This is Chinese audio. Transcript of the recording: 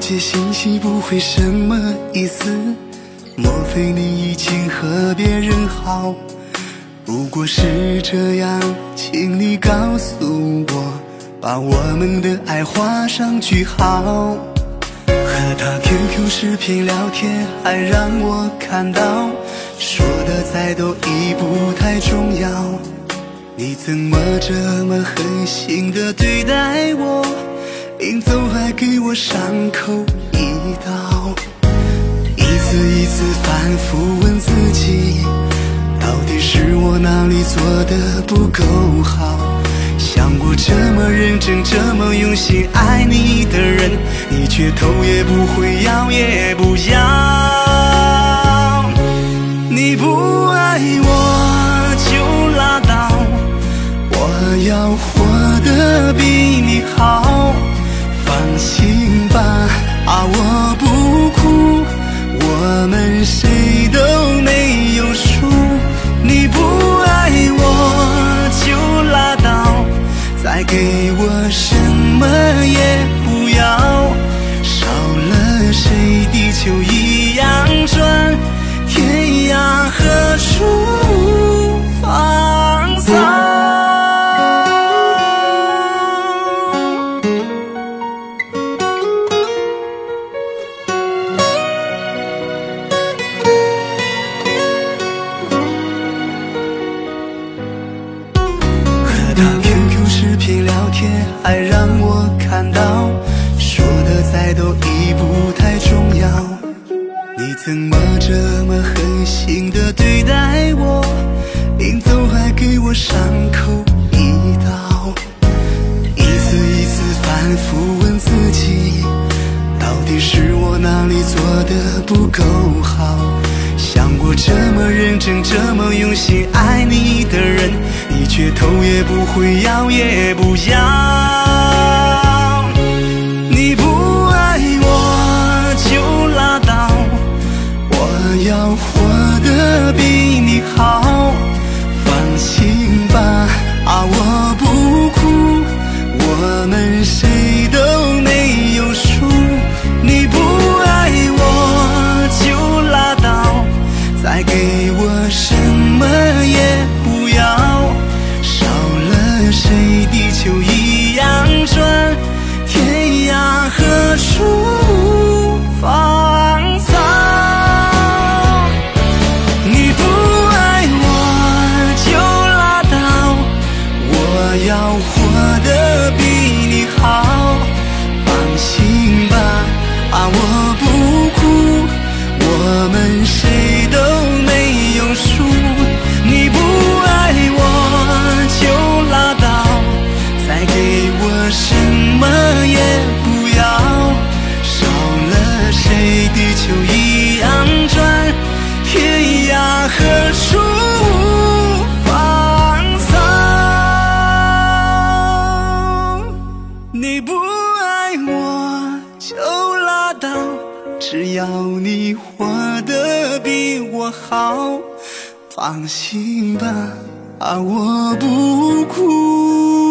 接信息不会什么意思？莫非你已经和别人好？如果是这样，请你告诉我，把我们的爱画上句号。和他 QQ 视频聊天，还让我看到，说的再多已不太重要。你怎么这么狠心的对待我？临走还给我伤口一刀，一次一次反复问自己，到底是我哪里做的不够好？想过这么认真、这么用心爱你的人，你却头也不回、要也不要。你不爱我就拉倒，我要活得比你好。行吧，啊，我不哭，我们谁都没有输。你不爱我就拉倒，再给我什么也不要。少了谁，地球一频聊天，还让我看到，说的再多已不太重要。你怎么这么狠心的对待我？临走还给我伤口一刀，一次一次反复问自己，到底是我哪里做的不够好？想过这么认真、这么用心爱你的人，也头也不回、要也不要。我不哭，我们谁都要你活得比我好。放心吧啊我不哭。